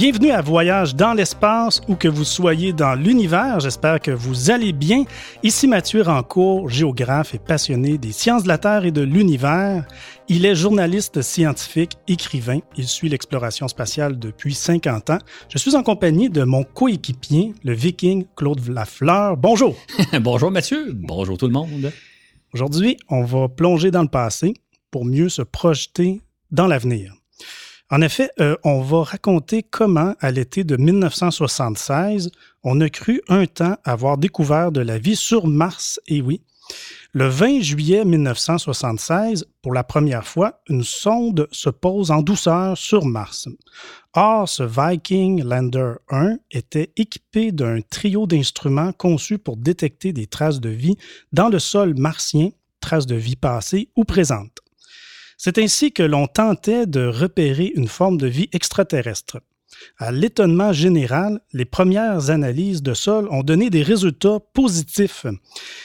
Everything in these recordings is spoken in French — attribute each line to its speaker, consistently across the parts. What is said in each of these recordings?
Speaker 1: Bienvenue à Voyage dans l'espace ou que vous soyez dans l'univers. J'espère que vous allez bien. Ici Mathieu Rancourt, géographe et passionné des sciences de la Terre et de l'univers. Il est journaliste scientifique, écrivain. Il suit l'exploration spatiale depuis 50 ans. Je suis en compagnie de mon coéquipier, le viking Claude Lafleur. Bonjour.
Speaker 2: Bonjour Mathieu. Bonjour tout le monde.
Speaker 1: Aujourd'hui, on va plonger dans le passé pour mieux se projeter dans l'avenir. En effet, euh, on va raconter comment, à l'été de 1976, on a cru un temps avoir découvert de la vie sur Mars. Et oui, le 20 juillet 1976, pour la première fois, une sonde se pose en douceur sur Mars. Or, ce Viking Lander 1 était équipé d'un trio d'instruments conçus pour détecter des traces de vie dans le sol martien, traces de vie passées ou présentes. C'est ainsi que l'on tentait de repérer une forme de vie extraterrestre. À l'étonnement général, les premières analyses de sol ont donné des résultats positifs.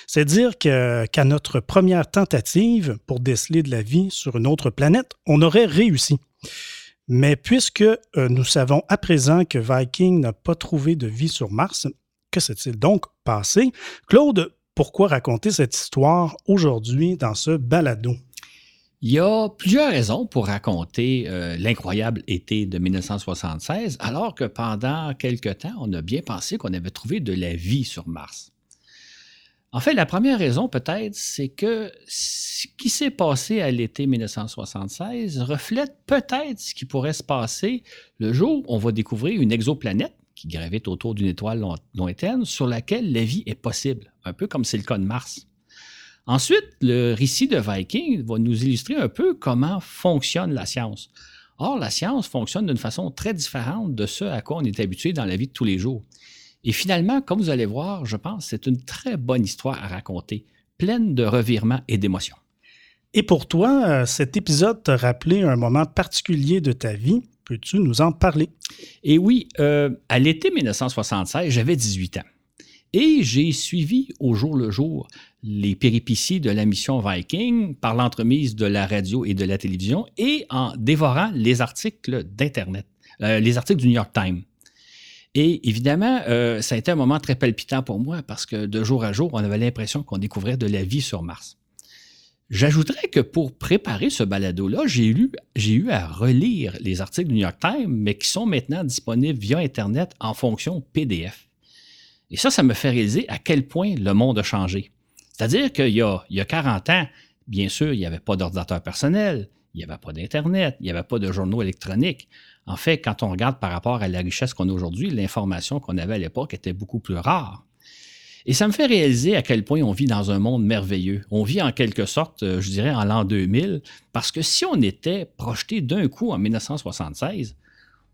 Speaker 1: C'est dire qu'à notre première tentative pour déceler de la vie sur une autre planète, on aurait réussi. Mais puisque euh, nous savons à présent que Viking n'a pas trouvé de vie sur Mars, que s'est-il donc passé? Claude, pourquoi raconter cette histoire aujourd'hui dans ce balado?
Speaker 2: Il y a plusieurs raisons pour raconter euh, l'incroyable été de 1976, alors que pendant quelque temps, on a bien pensé qu'on avait trouvé de la vie sur Mars. En fait, la première raison peut-être, c'est que ce qui s'est passé à l'été 1976 reflète peut-être ce qui pourrait se passer le jour où on va découvrir une exoplanète qui gravite autour d'une étoile lointaine sur laquelle la vie est possible, un peu comme c'est le cas de Mars. Ensuite, le récit de Viking va nous illustrer un peu comment fonctionne la science. Or, la science fonctionne d'une façon très différente de ce à quoi on est habitué dans la vie de tous les jours. Et finalement, comme vous allez voir, je pense, c'est une très bonne histoire à raconter, pleine de revirements et d'émotions.
Speaker 1: Et pour toi, euh, cet épisode t'a rappelé un moment particulier de ta vie. Peux-tu nous en parler?
Speaker 2: Et oui, euh, à l'été 1976, j'avais 18 ans. Et j'ai suivi au jour le jour les péripéties de la mission Viking par l'entremise de la radio et de la télévision et en dévorant les articles d'Internet, euh, les articles du New York Times. Et évidemment, euh, ça a été un moment très palpitant pour moi parce que de jour à jour, on avait l'impression qu'on découvrait de la vie sur Mars. J'ajouterais que pour préparer ce balado-là, j'ai eu, eu à relire les articles du New York Times, mais qui sont maintenant disponibles via Internet en fonction PDF. Et ça, ça me fait réaliser à quel point le monde a changé. C'est-à-dire qu'il y a, il y a 40 ans, bien sûr, il n'y avait pas d'ordinateur personnel, il n'y avait pas d'Internet, il n'y avait pas de journaux électroniques. En fait, quand on regarde par rapport à la richesse qu'on a aujourd'hui, l'information qu'on avait à l'époque était beaucoup plus rare. Et ça me fait réaliser à quel point on vit dans un monde merveilleux. On vit en quelque sorte, euh, je dirais, en l'an 2000, parce que si on était projeté d'un coup en 1976,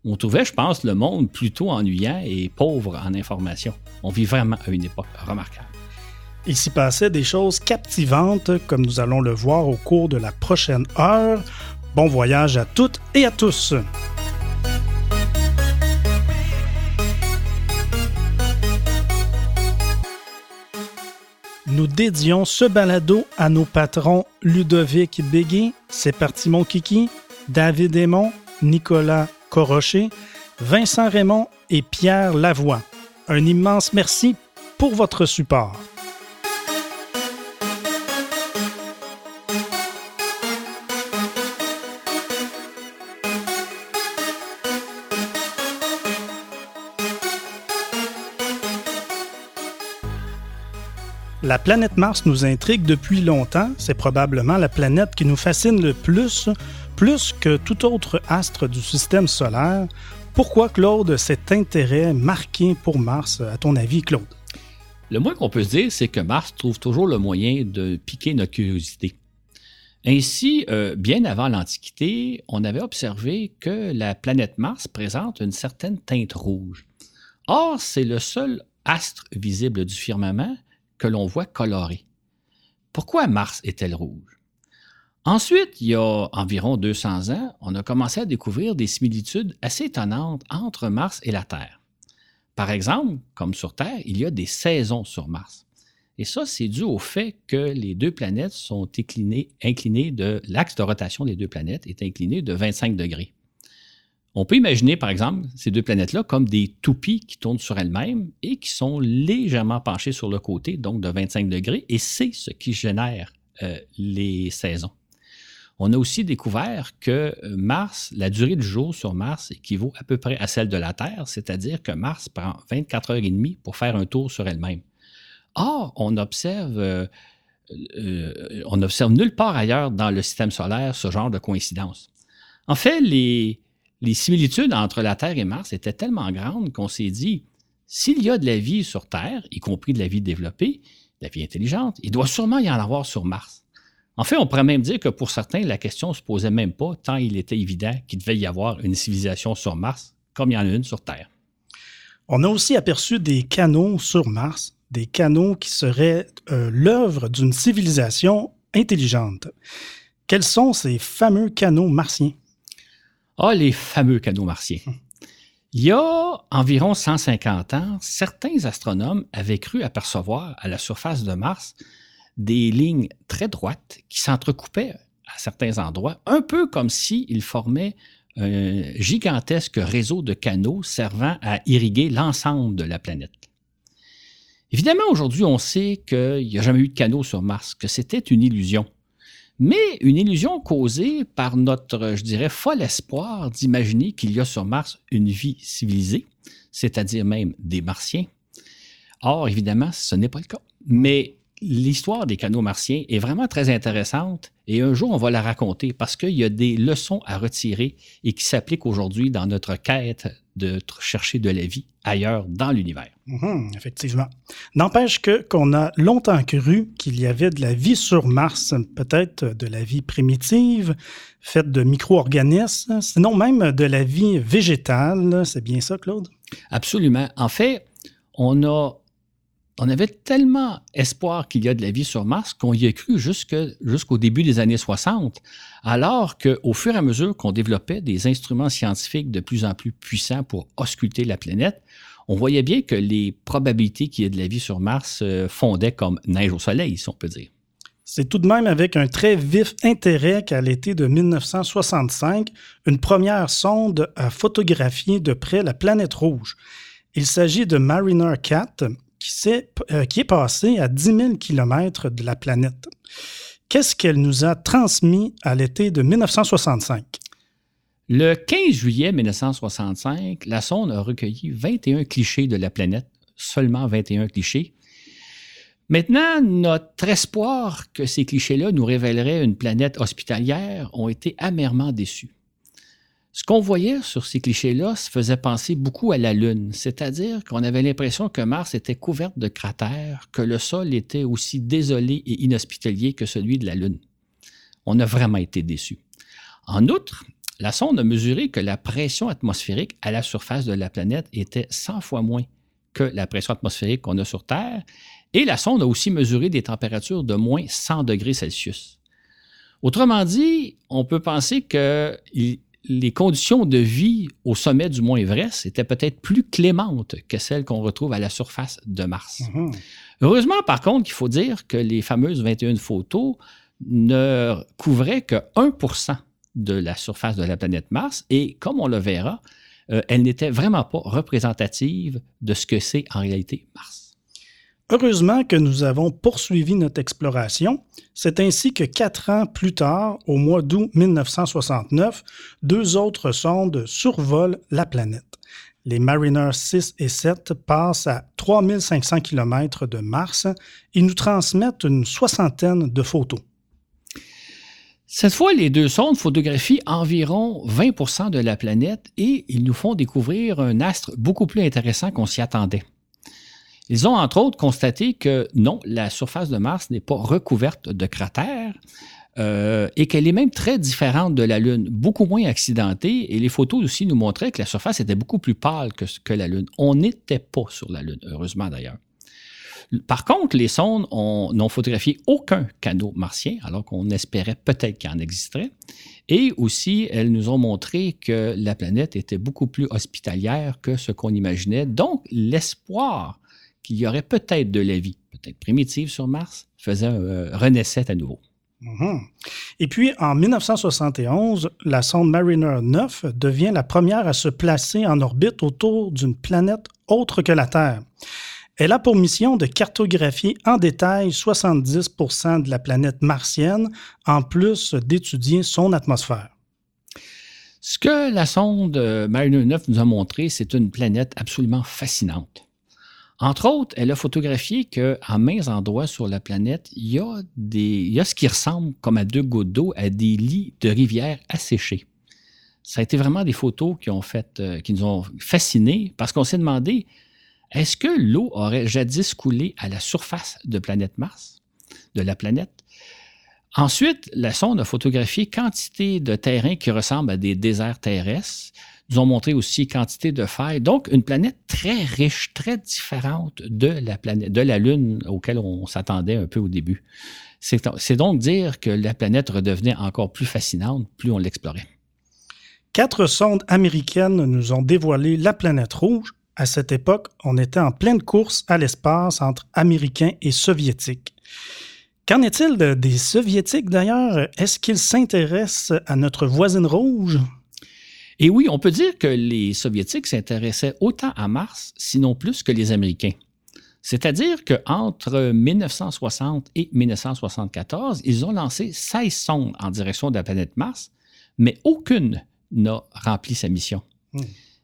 Speaker 2: on trouvait, je pense, le monde plutôt ennuyant et pauvre en information. On vit vraiment à une époque remarquable.
Speaker 1: Il s'y passait des choses captivantes, comme nous allons le voir au cours de la prochaine heure. Bon voyage à toutes et à tous. Nous dédions ce balado à nos patrons Ludovic Béguin, C'est parti mon kiki, David Aymon, Nicolas Corrocher, Vincent Raymond et Pierre Lavoie. Un immense merci pour votre support. La planète Mars nous intrigue depuis longtemps. C'est probablement la planète qui nous fascine le plus plus que tout autre astre du système solaire. Pourquoi, Claude, cet intérêt marqué pour Mars, à ton avis, Claude?
Speaker 2: Le moins qu'on peut dire, c'est que Mars trouve toujours le moyen de piquer notre curiosité. Ainsi, euh, bien avant l'Antiquité, on avait observé que la planète Mars présente une certaine teinte rouge. Or, c'est le seul astre visible du firmament que l'on voit coloré. Pourquoi Mars est-elle rouge? Ensuite, il y a environ 200 ans, on a commencé à découvrir des similitudes assez étonnantes entre Mars et la Terre. Par exemple, comme sur Terre, il y a des saisons sur Mars. Et ça, c'est dû au fait que les deux planètes sont inclinées, inclinées de l'axe de rotation des deux planètes est incliné de 25 degrés. On peut imaginer, par exemple, ces deux planètes-là comme des toupies qui tournent sur elles-mêmes et qui sont légèrement penchées sur le côté, donc de 25 degrés, et c'est ce qui génère euh, les saisons. On a aussi découvert que euh, Mars, la durée du jour sur Mars équivaut à peu près à celle de la Terre, c'est-à-dire que Mars prend 24 heures et demie pour faire un tour sur elle-même. Or, on observe, euh, on observe nulle part ailleurs dans le système solaire ce genre de coïncidence. En fait, les, les similitudes entre la Terre et Mars étaient tellement grandes qu'on s'est dit, s'il y a de la vie sur Terre, y compris de la vie développée, de la vie intelligente, il doit sûrement y en avoir sur Mars. En fait, on pourrait même dire que pour certains, la question ne se posait même pas, tant il était évident qu'il devait y avoir une civilisation sur Mars, comme il y en a une sur Terre.
Speaker 1: On a aussi aperçu des canaux sur Mars, des canaux qui seraient euh, l'œuvre d'une civilisation intelligente. Quels sont ces fameux canaux martiens?
Speaker 2: Ah, les fameux canaux martiens. Il y a environ 150 ans, certains astronomes avaient cru apercevoir à la surface de Mars des lignes très droites qui s'entrecoupaient à certains endroits, un peu comme s'ils formaient un gigantesque réseau de canaux servant à irriguer l'ensemble de la planète. Évidemment, aujourd'hui, on sait qu'il n'y a jamais eu de canaux sur Mars, que c'était une illusion mais une illusion causée par notre, je dirais, fol espoir d'imaginer qu'il y a sur Mars une vie civilisée, c'est-à-dire même des Martiens. Or, évidemment, ce n'est pas le cas. Mais l'histoire des canaux martiens est vraiment très intéressante et un jour, on va la raconter parce qu'il y a des leçons à retirer et qui s'appliquent aujourd'hui dans notre quête de chercher de la vie ailleurs dans l'univers.
Speaker 1: Mhm, effectivement. N'empêche que qu'on a longtemps cru qu'il y avait de la vie sur Mars, peut-être de la vie primitive, faite de micro-organismes, sinon même de la vie végétale. C'est bien ça, Claude?
Speaker 2: Absolument. En fait, on a on avait tellement espoir qu'il y a de la vie sur Mars qu'on y a cru jusqu'au début des années 60, alors qu'au fur et à mesure qu'on développait des instruments scientifiques de plus en plus puissants pour ausculter la planète, on voyait bien que les probabilités qu'il y ait de la vie sur Mars euh, fondaient comme neige au soleil, si on peut dire.
Speaker 1: C'est tout de même avec un très vif intérêt qu'à l'été de 1965, une première sonde a photographié de près la planète rouge. Il s'agit de Mariner 4, qui, est, euh, qui est passée à 10 000 km de la planète. Qu'est-ce qu'elle nous a transmis à l'été de 1965?
Speaker 2: Le 15 juillet 1965, la sonde a recueilli 21 clichés de la planète, seulement 21 clichés. Maintenant, notre espoir que ces clichés-là nous révéleraient une planète hospitalière ont été amèrement déçus. Ce qu'on voyait sur ces clichés-là se faisait penser beaucoup à la Lune, c'est-à-dire qu'on avait l'impression que Mars était couverte de cratères, que le sol était aussi désolé et inhospitalier que celui de la Lune. On a vraiment été déçus. En outre, la sonde a mesuré que la pression atmosphérique à la surface de la planète était 100 fois moins que la pression atmosphérique qu'on a sur Terre, et la sonde a aussi mesuré des températures de moins 100 degrés Celsius. Autrement dit, on peut penser qu'il les conditions de vie au sommet du mont Everest étaient peut-être plus clémentes que celles qu'on retrouve à la surface de Mars. Mhm. Heureusement, par contre, il faut dire que les fameuses 21 photos ne couvraient que 1% de la surface de la planète Mars et, comme on le verra, euh, elles n'étaient vraiment pas représentatives de ce que c'est en réalité Mars.
Speaker 1: Heureusement que nous avons poursuivi notre exploration. C'est ainsi que quatre ans plus tard, au mois d'août 1969, deux autres sondes survolent la planète. Les Mariner 6 et 7 passent à 3500 km de Mars et nous transmettent une soixantaine de photos.
Speaker 2: Cette fois, les deux sondes photographient environ 20% de la planète et ils nous font découvrir un astre beaucoup plus intéressant qu'on s'y attendait. Ils ont entre autres constaté que non, la surface de Mars n'est pas recouverte de cratères euh, et qu'elle est même très différente de la Lune, beaucoup moins accidentée. Et les photos aussi nous montraient que la surface était beaucoup plus pâle que, la Lune. On n'était pas sur la Lune, heureusement d'ailleurs. Par contre, les sondes n'ont photographié aucun canot martien, alors qu'on espérait peut-être qu'il en existerait. Et aussi, elles nous ont montré que la planète était beaucoup plus hospitalière que ce qu'on imaginait. Donc, l'espoir qu'il y aurait peut-être de la vie, peut-être primitive sur Mars, faisait, euh, renaissait à nouveau.
Speaker 1: Mhm. Et puis, en 1971, la sonde Mariner 9 devient la première à se placer en orbite autour d'une planète autre que la Terre. Elle a pour mission de cartographier en détail 70% de la planète martienne, en plus d'étudier son atmosphère.
Speaker 2: Ce que la sonde Mariner 9 nous a montré, c'est une planète absolument fascinante. Entre autres, elle a photographié qu'à mains endroits sur la planète, il y, a des, ce qui ressemble comme à deux gouttes d'eau à des lits de rivières asséchés. Ça a été vraiment des photos qui, ont fait, euh, qui nous ont fascinés parce qu'on s'est demandé est-ce que l'eau aurait jadis coulé à la surface de planète Mars, de la planète? Ensuite, la sonde a photographié quantité de terrains qui ressemblent à des déserts terrestres, nous ont montré aussi quantité de failles. Donc, une planète très riche, très différente de la de la Lune auquel on s'attendait un peu au début. C'est donc dire que la planète redevenait encore plus fascinante plus on l'explorait.
Speaker 1: Quatre sondes américaines nous ont dévoilé la planète rouge. À cette époque, on était en pleine course à l'espace entre Américains et Soviétiques. Qu'en est-il des Soviétiques d'ailleurs? Est-ce qu'ils s'intéressent à notre voisine rouge?
Speaker 2: Et oui, on peut dire que les Soviétiques s'intéressaient autant à Mars, sinon plus que les Américains. C'est-à-dire qu'entre 1960 et 1974, ils ont lancé 16 sondes en direction de la planète Mars, mais aucune n'a rempli sa mission. Hmm.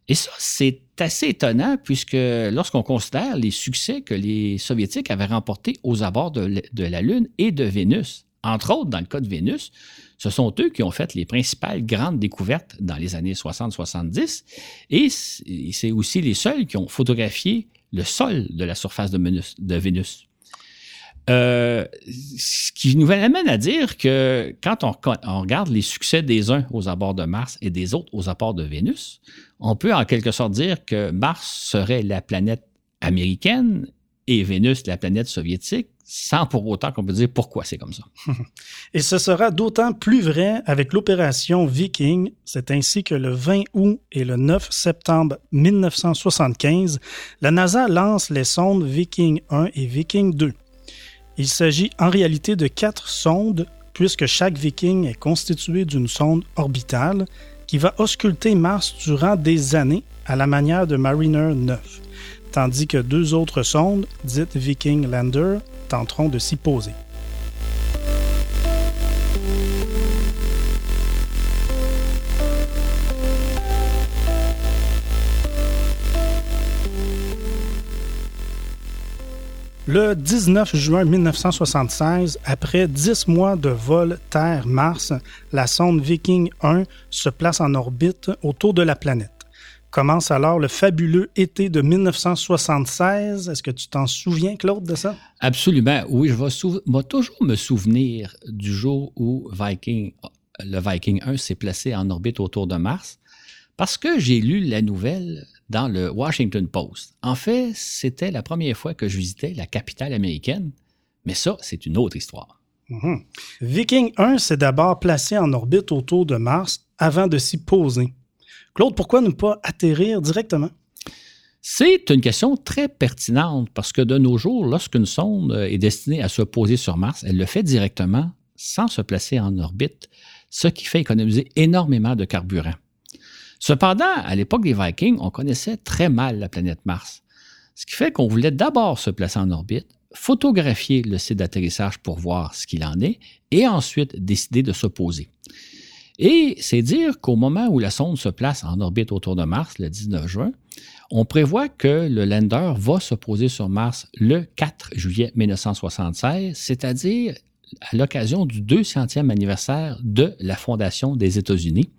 Speaker 2: Et ça, c'est assez étonnant puisque lorsqu'on considère les succès que les Soviétiques avaient remportés aux abords de, la Lune et de Vénus, entre autres dans le cas de Vénus, ce sont eux qui ont fait les principales grandes découvertes dans les années 60-70 et c'est aussi les seuls qui ont photographié le sol de la surface de, Vénus. Euh, ce qui nous amène à dire que quand on, on, regarde les succès des uns aux abords de Mars et des autres aux abords de Vénus, on peut en quelque sorte dire que Mars serait la planète américaine et Vénus la planète soviétique, sans pour autant qu'on peut dire pourquoi c'est comme ça.
Speaker 1: Et ce sera d'autant plus vrai avec l'opération Viking. C'est ainsi que le 20 août et le 9 septembre 1975, la NASA lance les sondes Viking 1 et Viking 2. Il s'agit en réalité de quatre sondes, puisque chaque Viking est constitué d'une sonde orbitale qui va ausculter Mars durant des années à la manière de Mariner 9, tandis que deux autres sondes, dites Viking Lander, tenteront de s'y poser. Le 19 juin 1976, après dix mois de vol Terre-Mars, la sonde Viking 1 se place en orbite autour de la planète. Commence alors le fabuleux été de 1976. Est-ce que tu t'en souviens, Claude, de ça?
Speaker 2: Absolument. Oui, je vais, toujours me souvenir du jour où Viking, le Viking 1 s'est placé en orbite autour de Mars parce que j'ai lu la nouvelle dans le Washington Post. En fait, c'était la première fois que je visitais la capitale américaine, mais ça, c'est une autre histoire.
Speaker 1: Mhm. Viking 1 s'est d'abord placé en orbite autour de Mars avant de s'y poser. Claude, pourquoi ne pas atterrir directement?
Speaker 2: C'est une question très pertinente parce que de nos jours, lorsqu'une sonde est destinée à se poser sur Mars, elle le fait directement sans se placer en orbite, ce qui fait économiser énormément de carburant. Cependant, à l'époque des Vikings, on connaissait très mal la planète Mars, ce qui fait qu'on voulait d'abord se placer en orbite, photographier le site d'atterrissage pour voir ce qu'il en est, et ensuite décider de se poser. Et c'est dire qu'au moment où la sonde se place en orbite autour de Mars, le 19 juin, on prévoit que le lander va se poser sur Mars le 4 juillet 1976, c'est-à-dire à, l'occasion du 200e anniversaire de la fondation des États-Unis.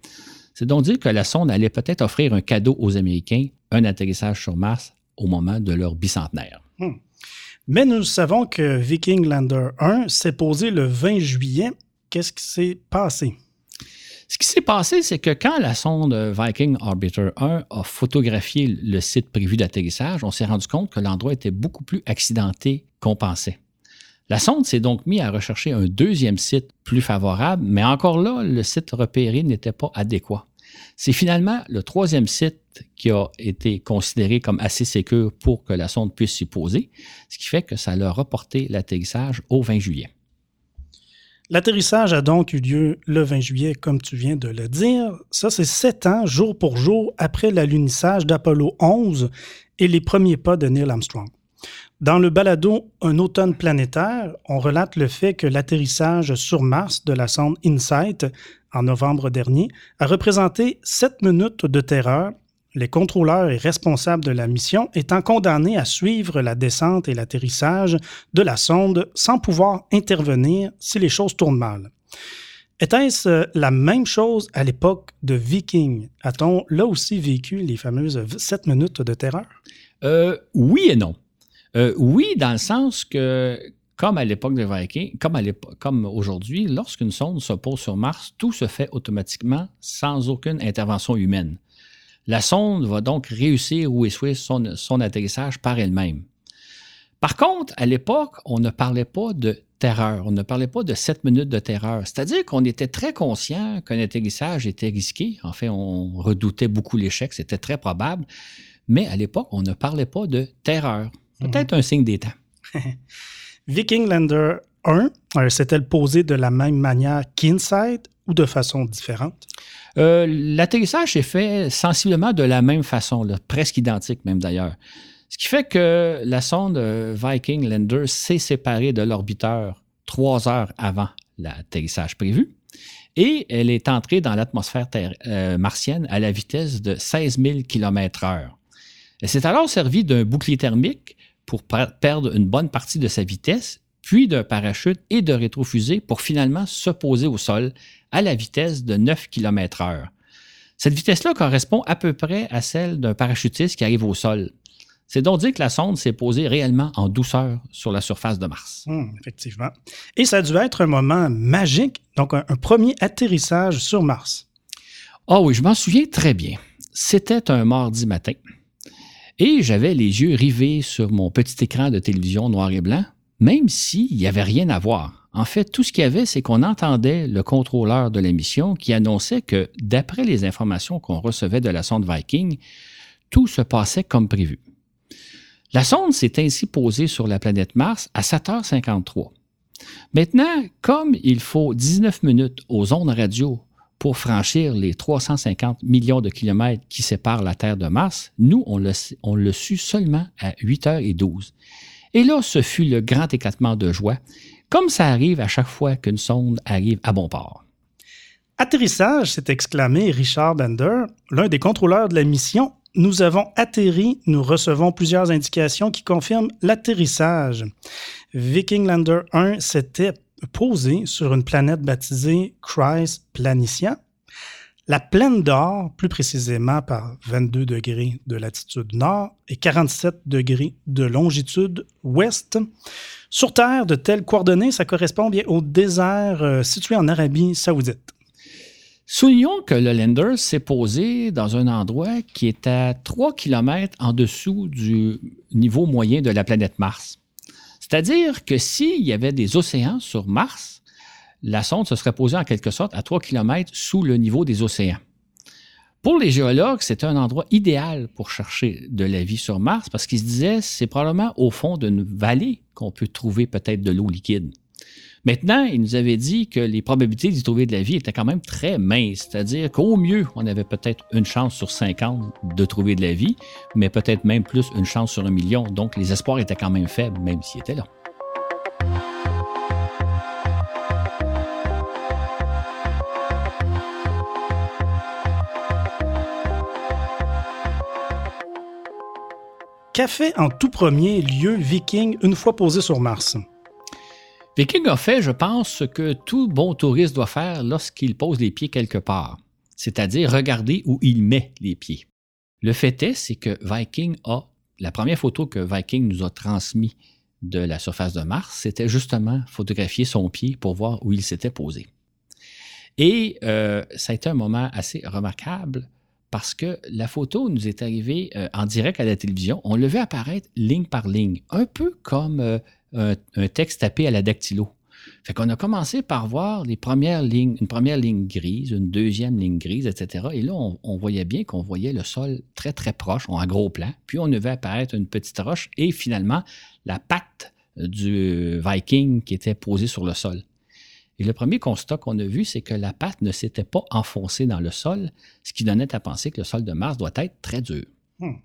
Speaker 2: C'est donc dire que la sonde allait peut-être offrir un cadeau aux Américains, un atterrissage sur Mars au moment de leur bicentenaire. Hmm.
Speaker 1: Mais nous savons que Viking Lander 1 s'est posé le 20 juillet. Qu'est-ce qui s'est passé?
Speaker 2: Ce qui s'est passé, c'est que quand la sonde Viking Orbiter 1 a photographié le site prévu d'atterrissage, on s'est rendu compte que l'endroit était beaucoup plus accidenté qu'on pensait. La sonde s'est donc mise à rechercher un deuxième site plus favorable, mais encore là, le site repéré n'était pas adéquat. C'est finalement le troisième site qui a été considéré comme assez sécur pour que la sonde puisse s'y poser, ce qui fait que ça a reporté l'atterrissage au 20 juillet.
Speaker 1: L'atterrissage a donc eu lieu le 20 juillet, comme tu viens de le dire. Ça, c'est sept ans, jour pour jour, après l'alunissage d'Apollo 11 et les premiers pas de Neil Armstrong. Dans le balado Un automne planétaire, on relate le fait que l'atterrissage sur Mars de la sonde InSight en novembre dernier a représenté sept minutes de terreur les contrôleurs et responsables de la mission étant condamnés à suivre la descente et l'atterrissage de la sonde sans pouvoir intervenir si les choses tournent mal. Était-ce la même chose à l'époque de Viking? A-t-on là aussi vécu les fameuses sept minutes de terreur?
Speaker 2: Euh, oui et non. Euh, oui, dans le sens que, comme à l'époque de Viking, comme aujourd'hui, lorsqu'une sonde se pose sur Mars, tout se fait automatiquement sans aucune intervention humaine. La sonde va donc réussir ou échouer son, son atterrissage par elle-même. Par contre, à l'époque, on ne parlait pas de terreur, on ne parlait pas de sept minutes de terreur. C'est-à-dire qu'on était très conscient qu'un atterrissage était risqué. En fait, on redoutait beaucoup l'échec, c'était très probable. Mais à l'époque, on ne parlait pas de terreur. Peut-être un signe des temps.
Speaker 1: Viking Lander 1 euh, s'est-elle posé de la même manière qu'Insight ou de façon différente?
Speaker 2: Euh, l'atterrissage s'est fait sensiblement de la même façon, presque identique même d'ailleurs. Ce qui fait que la sonde euh, Viking Lander s'est séparée de l'orbiteur trois heures avant l'atterrissage prévu et elle est entrée dans l'atmosphère euh, martienne à la vitesse de 16 000 km/h. Elle s'est alors servie d'un bouclier thermique pour perdre une bonne partie de sa vitesse, puis d'un parachute et de rétrofusée pour finalement se poser au sol à la vitesse de 9 km/h. Cette vitesse-là correspond à peu près à celle d'un parachutiste qui arrive au sol. C'est donc dire que la sonde s'est posée réellement en douceur sur la surface de Mars.
Speaker 1: Hmm, effectivement. Et ça a dû être un moment magique, donc un, premier atterrissage sur Mars.
Speaker 2: Ah oui, je m'en souviens très bien. C'était un mardi matin. Et j'avais les yeux rivés sur mon petit écran de télévision noir et blanc, même s'il n'y avait rien à voir. En fait, tout ce qu'il y avait, c'est qu'on entendait le contrôleur de l'émission qui annonçait que, d'après les informations qu'on recevait de la sonde Viking, tout se passait comme prévu. La sonde s'est ainsi posée sur la planète Mars à 7h53. Maintenant, comme il faut 19 minutes aux ondes radio pour franchir les 350 millions de kilomètres qui séparent la Terre de Mars, nous, on le, on le su seulement à 8h12. Et là, ce fut le grand éclatement de joie comme ça arrive à chaque fois qu'une sonde arrive à bon port.
Speaker 1: Atterrissage, s'est exclamé Richard Bender, l'un des contrôleurs de la mission. Nous avons atterri, nous recevons plusieurs indications qui confirment l'atterrissage. Viking Lander 1 s'était posé sur une planète baptisée Christ Planitia. La plaine d'or, plus précisément par 22 degrés de latitude nord et 47 degrés de longitude ouest, sur Terre, de telles coordonnées, ça correspond bien au désert euh, situé en Arabie saoudite.
Speaker 2: Soulignons que le lander s'est posé dans un endroit qui est à 3 km en dessous du niveau moyen de la planète Mars. C'est-à-dire que s'il y avait des océans sur Mars, la sonde se serait posée en quelque sorte à 3 km sous le niveau des océans. Pour les géologues, c'était un endroit idéal pour chercher de la vie sur Mars parce qu'ils se disaient c'est probablement au fond d'une vallée qu'on peut trouver peut-être de l'eau liquide. Maintenant, ils nous avaient dit que les probabilités d'y trouver de la vie étaient quand même très minces, c'est-à-dire qu'au mieux, on avait peut-être une chance sur 50 de trouver de la vie, mais peut-être même plus une chance sur un million. Donc, les espoirs étaient quand même faibles, même s'ils étaient là.
Speaker 1: Qu'a fait en tout premier lieu Viking une fois posé sur Mars?
Speaker 2: Viking a fait, je pense, ce que tout bon touriste doit faire lorsqu'il pose les pieds quelque part, c'est-à-dire regarder où il met les pieds. Le fait est, c'est que Viking a, la première photo que Viking nous a transmise de la surface de Mars, c'était justement photographier son pied pour voir où il s'était posé. Et euh, ça a été un moment assez remarquable parce que la photo nous est arrivée euh, en direct à la télévision. On le apparaître ligne par ligne, un peu comme euh, un, texte tapé à la dactylo. Fait qu'on a commencé par voir les premières lignes, une première ligne grise, une deuxième ligne grise, etc. Et là, on, voyait bien qu'on voyait le sol très, très proche, en gros plan. Puis on vu apparaître une petite roche et finalement la patte du Viking qui était posée sur le sol. Et le premier constat qu'on a vu, c'est que la patte ne s'était pas enfoncée dans le sol, ce qui donnait à penser que le sol de Mars doit être très dur. Hmm.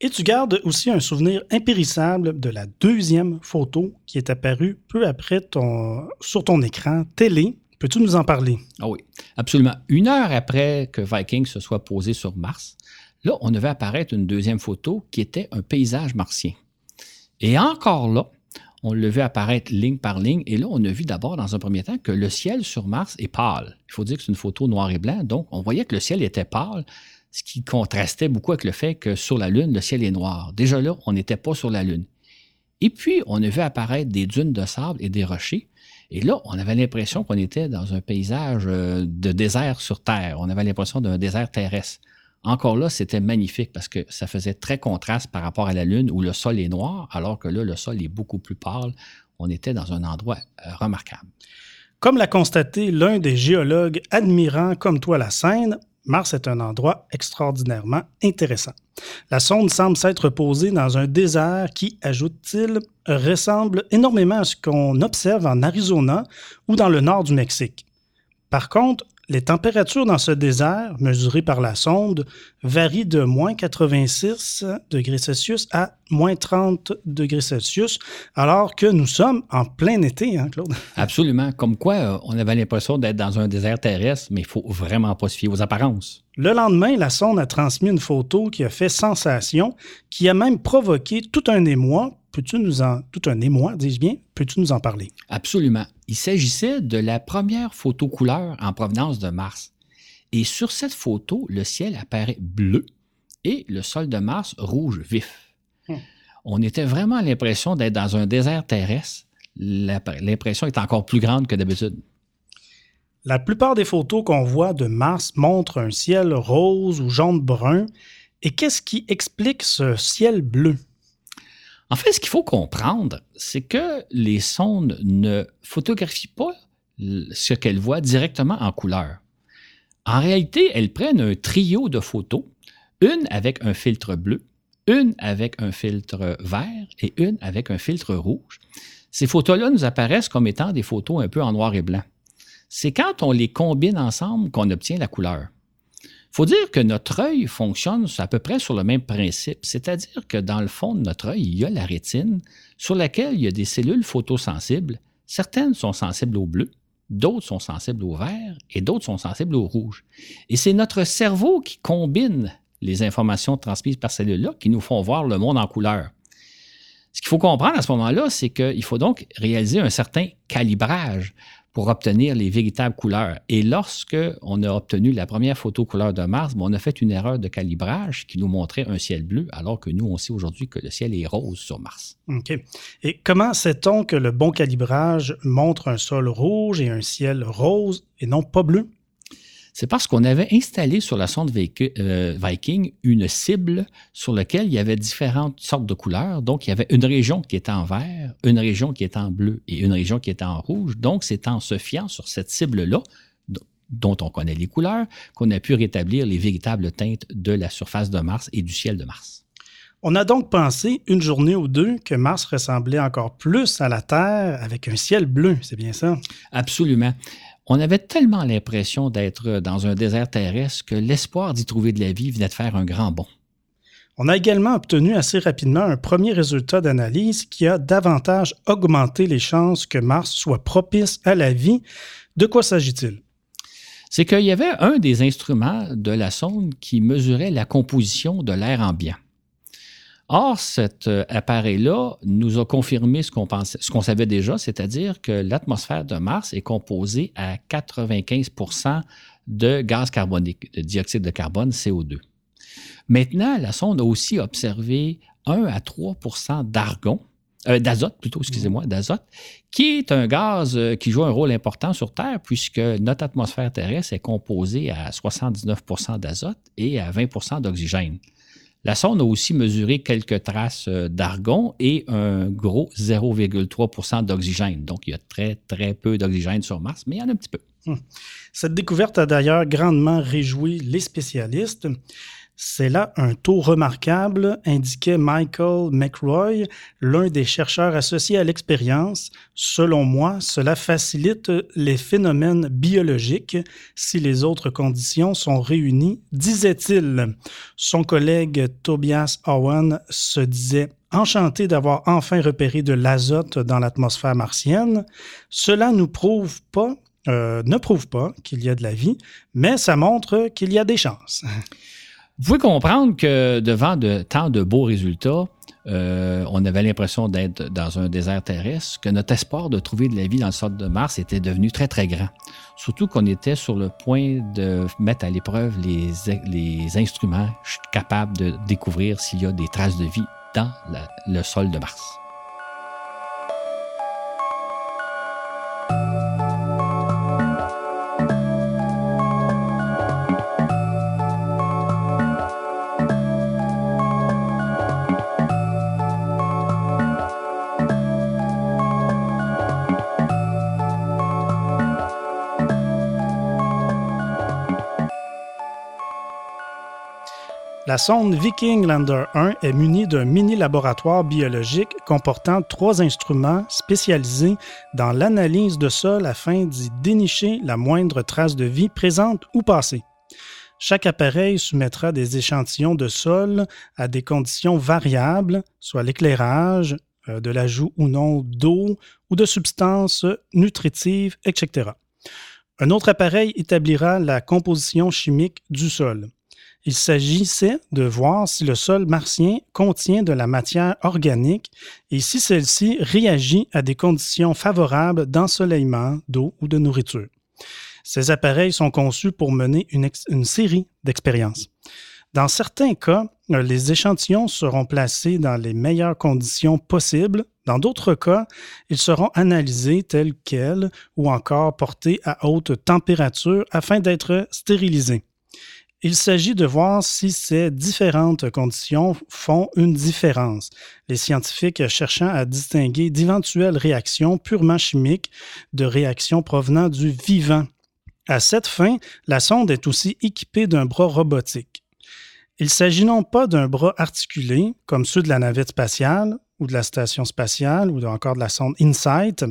Speaker 1: Et tu gardes aussi un souvenir impérissable de la deuxième photo qui est apparue peu après ton, sur ton écran télé. Peux-tu nous en parler?
Speaker 2: Ah oui, absolument. Une heure après que Viking se soit posé sur Mars, là, on avait apparaître une deuxième photo qui était un paysage martien. Et encore là, on le vu apparaître ligne par ligne. Et là, on a vu d'abord, dans un premier temps, que le ciel sur Mars est pâle. Il faut dire que c'est une photo noir et blanc. Donc, on voyait que le ciel était pâle, ce qui contrastait beaucoup avec le fait que sur la Lune, le ciel est noir. Déjà là, on n'était pas sur la Lune. Et puis, on a vu apparaître des dunes de sable et des rochers. Et là, on avait l'impression qu'on était dans un paysage euh, de désert sur Terre. On avait l'impression d'un désert terrestre. Encore là, c'était magnifique parce que ça faisait très contraste par rapport à la Lune où le sol est noir, alors que là, le sol est beaucoup plus pâle. On était dans un endroit euh, remarquable.
Speaker 1: Comme l'a constaté l'un des géologues admirant comme toi la scène, Mars est un endroit extraordinairement intéressant. La sonde semble s'être posée dans un désert qui, ajoute-t-il, ressemble énormément à ce qu'on observe en Arizona ou dans le nord du Mexique. Par contre, les températures dans ce désert, mesurées par la sonde, varient de moins 86 degrés Celsius à moins 30 degrés Celsius, alors que nous sommes en plein été, hein, Claude?
Speaker 2: Absolument. Comme quoi, euh, on avait l'impression d'être dans un désert terrestre, mais il faut vraiment pas se fier aux apparences.
Speaker 1: Le lendemain, la sonde a transmis une photo qui a fait sensation, qui a même provoqué tout un émoi Peux-tu nous en. Tout un émoi, dis-je bien, peux-tu nous en parler?
Speaker 2: Absolument. Il s'agissait de la première photo couleur en provenance de Mars. Et sur cette photo, le ciel apparaît bleu et le sol de Mars rouge vif. Hmm. On était vraiment l'impression d'être dans un désert terrestre. L'impression est encore plus grande que d'habitude.
Speaker 1: La plupart des photos qu'on voit de Mars montrent un ciel rose ou jaune-brun. Et qu'est-ce qui explique ce ciel bleu?
Speaker 2: En fait, ce qu'il faut comprendre, c'est que les sondes ne photographient pas ce qu'elles voient directement en couleur. En réalité, elles prennent un trio de photos, une avec un filtre bleu, une avec un filtre vert et une avec un filtre rouge. Ces photos-là nous apparaissent comme étant des photos un peu en noir et blanc. C'est quand on les combine ensemble qu'on obtient la couleur faut dire que notre œil fonctionne à peu près sur le même principe, c'est-à-dire que dans le fond de notre œil, il y a la rétine sur laquelle il y a des cellules photosensibles. Certaines sont sensibles au bleu, d'autres sont sensibles au vert et d'autres sont sensibles au rouge. Et c'est notre cerveau qui combine les informations transmises par ces cellules-là qui nous font voir le monde en couleur. Ce qu'il faut comprendre à ce moment-là, c'est qu'il faut donc réaliser un certain calibrage pour obtenir les véritables couleurs. Et lorsque on a obtenu la première photo couleur de Mars, on a fait une erreur de calibrage qui nous montrait un ciel bleu, alors que nous, on sait aujourd'hui que le ciel est rose sur Mars.
Speaker 1: OK. Et comment sait-on que le bon calibrage montre un sol rouge et un ciel rose et non pas bleu?
Speaker 2: C'est parce qu'on avait installé sur la sonde euh, Viking une cible sur laquelle il y avait différentes sortes de couleurs. Donc, il y avait une région qui était en vert, une région qui était en bleu et une région qui était en rouge. Donc, c'est en se fiant sur cette cible-là, dont on connaît les couleurs, qu'on a pu rétablir les véritables teintes de la surface de Mars et du ciel de Mars.
Speaker 1: On a donc pensé une journée ou deux que Mars ressemblait encore plus à la Terre avec un ciel bleu, c'est bien ça?
Speaker 2: Absolument on avait tellement l'impression d'être dans un désert terrestre que l'espoir d'y trouver de la vie venait de faire un grand bond.
Speaker 1: On a également obtenu assez rapidement un premier résultat d'analyse qui a davantage augmenté les chances que Mars soit propice à la vie. De quoi s'agit-il?
Speaker 2: C'est qu'il y avait un des instruments de la sonde qui mesurait la composition de l'air ambiant. Or, cet euh, appareil-là nous a confirmé ce qu'on pensait, ce qu'on savait déjà, c'est-à-dire que l'atmosphère de Mars est composée à 95% de gaz carbonique, de dioxyde de carbone, CO2. Maintenant, la sonde a aussi observé 1 à 3% d'argon, euh, d'azote plutôt, excusez-moi, d'azote, qui est un gaz euh, qui joue un rôle important sur Terre puisque notre atmosphère terrestre est composée à 79% d'azote et à 20% d'oxygène. La sonde a aussi mesuré quelques traces euh, d'argon et un gros 0,3 d'oxygène. Donc, il y a très, très peu d'oxygène sur Mars, mais il y en a un petit peu.
Speaker 1: Hum. Cette découverte a d'ailleurs grandement réjoui les spécialistes. C'est là un taux remarquable, indiquait Michael McRoy, l'un des chercheurs associés à l'expérience. Selon moi, cela facilite les phénomènes biologiques si les autres conditions sont réunies, disait-il. Son collègue Tobias Owen se disait enchanté d'avoir enfin repéré de l'azote dans l'atmosphère martienne. Cela euh, ne prouve pas qu'il y a de la vie, mais ça montre qu'il y a des chances.
Speaker 2: Vous pouvez comprendre que devant de tant de beaux résultats, euh, on avait l'impression d'être dans un désert terrestre, que notre espoir de trouver de la vie dans le sol de Mars était devenu très, très grand. Surtout qu'on était sur le point de mettre à l'épreuve les, les instruments capables de découvrir s'il y a des traces de vie dans le sol de Mars.
Speaker 1: La sonde Viking Lander 1 est munie d'un mini-laboratoire biologique comportant trois instruments spécialisés dans l'analyse de sol afin d'y dénicher la moindre trace de vie présente ou passée. Chaque appareil soumettra des échantillons de sol à des conditions variables, soit l'éclairage, euh, de l'ajout ou non d'eau ou de substances nutritives, etc. Un autre appareil établira la composition chimique du sol. Il s'agissait de voir si le sol martien contient de la matière organique et si celle-ci réagit à des conditions favorables d'ensoleillement, d'eau ou de nourriture. Ces appareils sont conçus pour mener une, série d'expériences. Dans certains cas, les échantillons seront placés dans les meilleures conditions possibles. Dans d'autres cas, ils seront analysés tels quels ou encore portés à haute température afin d'être stérilisés. Il s'agit de voir si ces différentes conditions font une différence, les scientifiques cherchant à distinguer d'éventuelles réactions purement chimiques de réactions provenant du vivant. À cette fin, la sonde est aussi équipée d'un bras robotique. Il s'agit non pas d'un bras articulé, comme ceux de la navette spatiale ou de la station spatiale ou encore de la sonde InSight,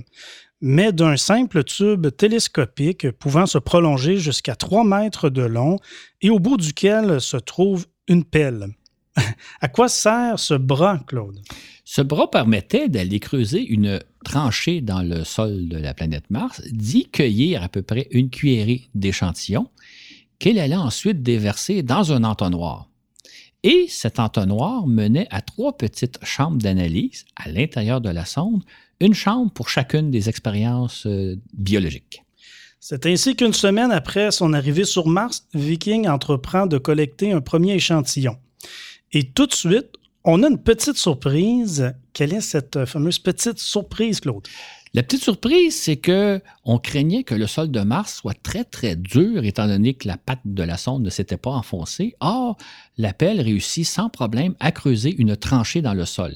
Speaker 1: mais d'un simple tube télescopique pouvant se prolonger jusqu'à 3 mètres de long et au bout duquel se trouve une pelle. à quoi sert ce bras, Claude?
Speaker 2: Ce bras permettait d'aller creuser une tranchée dans le sol de la planète Mars, d'y cueillir à peu près une cuillerée d'échantillons qu'elle allait ensuite déverser dans un entonnoir. Et cet entonnoir menait à trois petites chambres d'analyse à l'intérieur de la sonde une chambre pour chacune des expériences euh, biologiques.
Speaker 1: C'est ainsi qu'une semaine après son arrivée sur Mars, Viking entreprend de collecter un premier échantillon. Et tout de suite, on a une petite surprise. Quelle est cette fameuse petite surprise, Claude?
Speaker 2: La petite surprise, c'est que on craignait que le sol de Mars soit très très dur étant donné que la patte de la sonde ne s'était pas enfoncée. Or, la pelle réussit sans problème à creuser une tranchée dans le sol.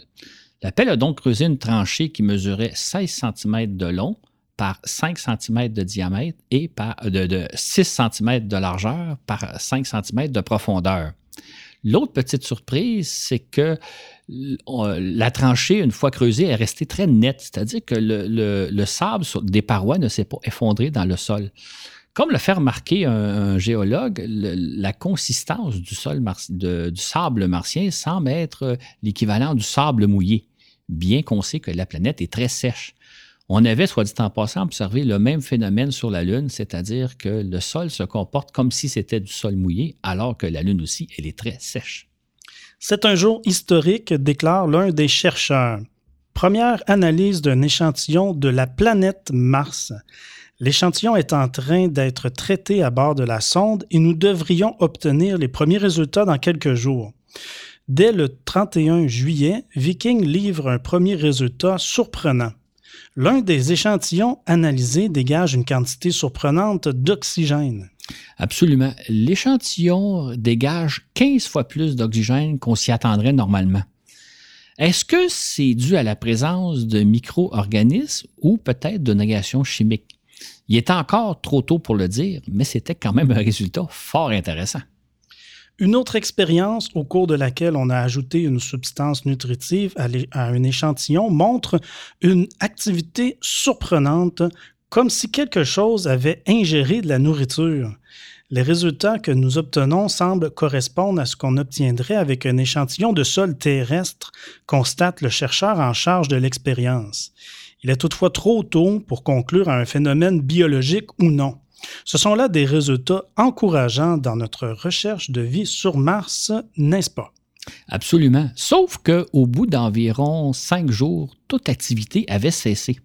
Speaker 2: La pelle a donc creusé une tranchée qui mesurait 16 cm de long par 5 cm de diamètre et par, de, 6 cm de largeur par 5 cm de profondeur. L'autre petite surprise, c'est que la tranchée, une fois creusée, est restée très nette, c'est-à-dire que le, sable des parois ne s'est pas effondré dans le sol. Comme le fait remarquer un, géologue, la consistance du, sable martien semble être l'équivalent du sable mouillé bien qu'on sait que la planète est très sèche. On avait, soit dit en passant, observé le même phénomène sur la Lune, c'est-à-dire que le sol se comporte comme si c'était du sol mouillé, alors que la Lune aussi, elle est très sèche.
Speaker 1: C'est un jour historique, déclare l'un des chercheurs. Première analyse d'un échantillon de la planète Mars. L'échantillon est en train d'être traité à bord de la sonde et nous devrions obtenir les premiers résultats dans quelques jours. Dès le 31 juillet, Viking livre un premier résultat surprenant. L'un des échantillons analysés dégage une quantité surprenante d'oxygène.
Speaker 2: Absolument. L'échantillon dégage 15 fois plus d'oxygène qu'on s'y attendrait normalement. Est-ce que c'est dû à la présence de micro-organismes ou peut-être de négation chimique? Il est encore trop tôt pour le dire, mais c'était quand même un résultat fort intéressant.
Speaker 1: Une autre expérience au cours de laquelle on a ajouté une substance nutritive à un échantillon montre une activité surprenante, comme si quelque chose avait ingéré de la nourriture. Les résultats que nous obtenons semblent correspondre à ce qu'on obtiendrait avec un échantillon de sol terrestre, constate le chercheur en charge de l'expérience. Il est toutefois trop tôt pour conclure à un phénomène biologique ou non. Ce sont là des résultats encourageants dans notre recherche de vie sur Mars, n'est-ce pas?
Speaker 2: Absolument. Sauf qu'au bout d'environ cinq jours, toute activité avait cessé.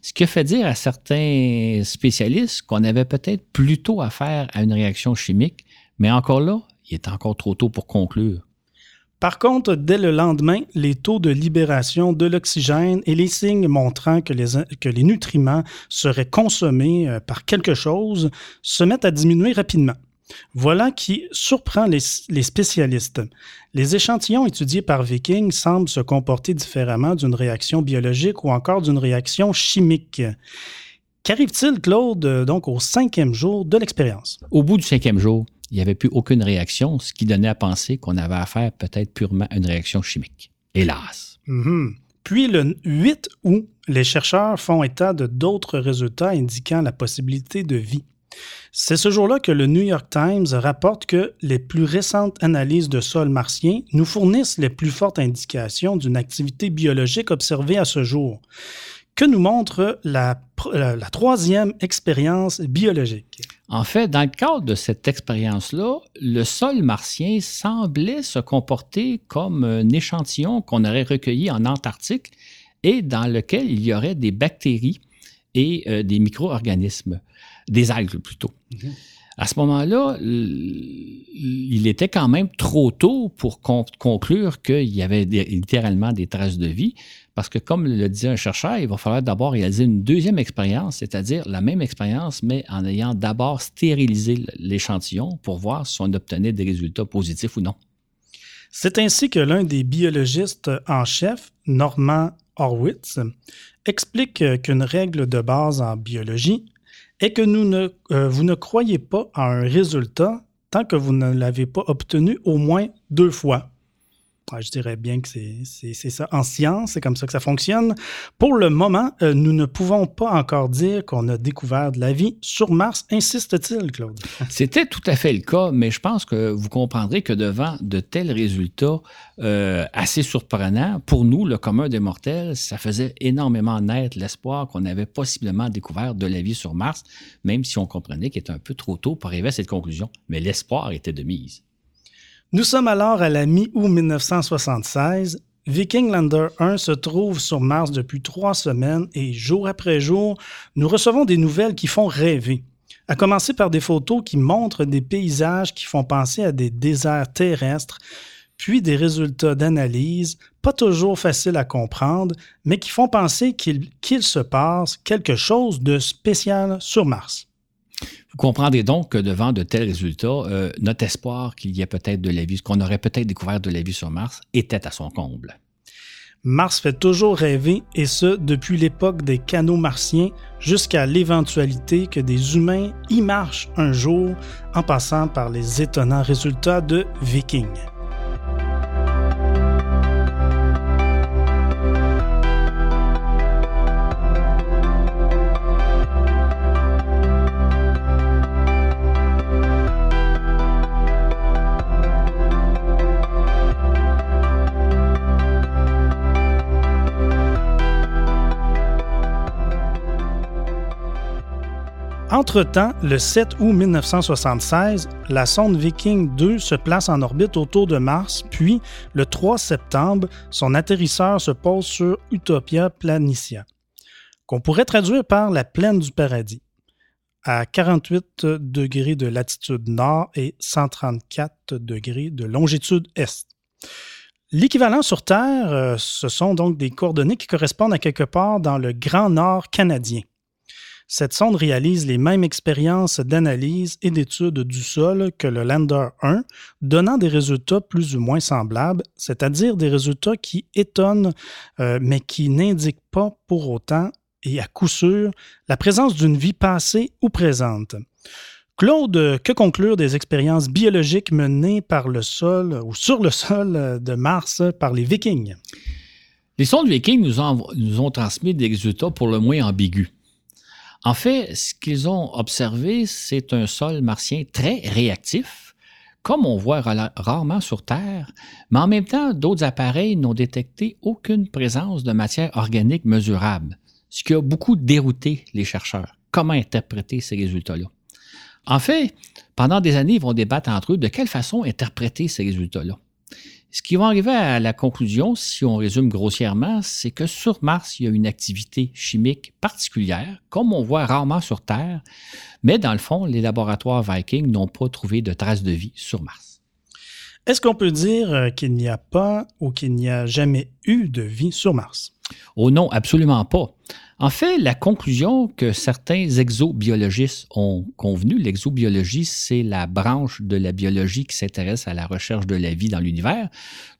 Speaker 2: Ce qui a fait dire à certains spécialistes qu'on avait peut-être plutôt affaire à une réaction chimique, mais encore là, il est encore trop tôt pour conclure.
Speaker 1: Par contre, dès le lendemain, les taux de libération de l'oxygène et les signes montrant que les, nutriments seraient consommés euh, par quelque chose se mettent à diminuer rapidement. Voilà qui surprend les, les, spécialistes. Les échantillons étudiés par Viking semblent se comporter différemment d'une réaction biologique ou encore d'une réaction chimique. Qu'arrive-t-il, Claude, donc au cinquième jour de l'expérience?
Speaker 2: Au bout du cinquième jour, il n'y avait plus aucune réaction, ce qui donnait à penser qu'on avait affaire peut-être purement à une réaction chimique. Hélas.
Speaker 1: Mhm. Puis le 8 août, les chercheurs font état de d'autres résultats indiquant la possibilité de vie. C'est ce jour-là que le New York Times rapporte que les plus récentes analyses de sol martien nous fournissent les plus fortes indications d'une activité biologique observée à ce jour que nous montre la, troisième expérience biologique?
Speaker 2: En fait, dans le cadre de cette expérience-là, le sol martien semblait se comporter comme un échantillon qu'on aurait recueilli en Antarctique et dans lequel il y aurait des bactéries et euh, des micro-organismes, des algues plutôt. Mhm. À ce moment-là, il était quand même trop tôt pour conclure qu'il y avait littéralement des traces de vie, parce que comme le disait un chercheur, il va falloir d'abord réaliser une deuxième expérience, c'est-à-dire la même expérience, mais en ayant d'abord stérilisé l'échantillon pour voir si on obtenait des résultats positifs ou non.
Speaker 1: C'est ainsi que l'un des biologistes en chef, Norman Horwitz, explique qu'une règle de base en biologie est que euh, vous ne croyez pas à un résultat tant que vous ne l'avez pas obtenu au moins deux fois je dirais bien que c'est ça. En science, c'est comme ça que ça fonctionne. Pour le moment, euh, nous ne pouvons pas encore dire qu'on a découvert de la vie sur Mars, insiste-t-il, Claude?
Speaker 2: C'était tout à fait le cas, mais je pense que vous comprendrez que devant de tels résultats euh, assez surprenants, pour nous, le commun des mortels, ça faisait énormément naître l'espoir qu'on avait possiblement découvert de la vie sur Mars, même si on comprenait qu'il était un peu trop tôt pour arriver à cette conclusion. Mais l'espoir était de mise.
Speaker 1: Nous sommes alors à la mi-août 1976. Viking Lander 1 se trouve sur Mars depuis trois semaines et jour après jour, nous recevons des nouvelles qui font rêver. À commencer par des photos qui montrent des paysages qui font penser à des déserts terrestres, puis des résultats d'analyse, pas toujours faciles à comprendre, mais qui font penser qu'il se passe quelque chose de spécial sur Mars.
Speaker 2: Vous comprendrez donc que devant de tels résultats, euh, notre espoir qu'il y ait peut-être de la vie, qu'on aurait peut-être découvert de la vie sur Mars, était à son comble.
Speaker 1: Mars fait toujours rêver, et ce, depuis l'époque des canaux martiens jusqu'à l'éventualité que des humains y marchent un jour en passant par les étonnants résultats de Vikings. Entre-temps, le 7 août 1976, la sonde Viking 2 se place en orbite autour de Mars, puis le 3 septembre, son atterrisseur se pose sur Utopia Planitia, qu'on pourrait traduire par la plaine du paradis, à 48 degrés de latitude nord et 134 degrés de longitude est. L'équivalent sur Terre, euh, ce sont donc des coordonnées qui correspondent à quelque part dans le Grand Nord canadien. Cette sonde réalise les mêmes expériences d'analyse et d'étude du sol que le Lander 1, donnant des résultats plus ou moins semblables, c'est-à-dire des résultats qui étonnent, euh, mais qui n'indiquent pas pour autant et à coup sûr la présence d'une vie passée ou présente. Claude, que conclure des expériences biologiques menées par le sol ou sur le sol de Mars par les Vikings?
Speaker 2: Les sondes Vikings nous ont, nous ont transmis des résultats pour le moins ambigus. En fait, ce qu'ils ont observé, c'est un sol martien très réactif, comme on voit rarement sur Terre, mais en même temps, d'autres appareils n'ont détecté aucune présence de matière organique mesurable, ce qui a beaucoup dérouté les chercheurs. Comment interpréter ces résultats-là? En fait, pendant des années, ils vont débattre entre eux de quelle façon interpréter ces résultats-là. Ce qui va arriver à la conclusion, si on résume grossièrement, c'est que sur Mars, il y a une activité chimique particulière, comme on voit rarement sur Terre, mais dans le fond, les laboratoires Viking n'ont pas trouvé de traces de vie sur Mars.
Speaker 1: Est-ce qu'on peut dire euh, qu'il n'y a pas ou qu'il n'y a jamais eu de vie sur Mars?
Speaker 2: Oh non, absolument pas. En fait, la conclusion que certains exobiologistes ont convenu, l'exobiologie, c'est la branche de la biologie qui s'intéresse à la recherche de la vie dans l'univers,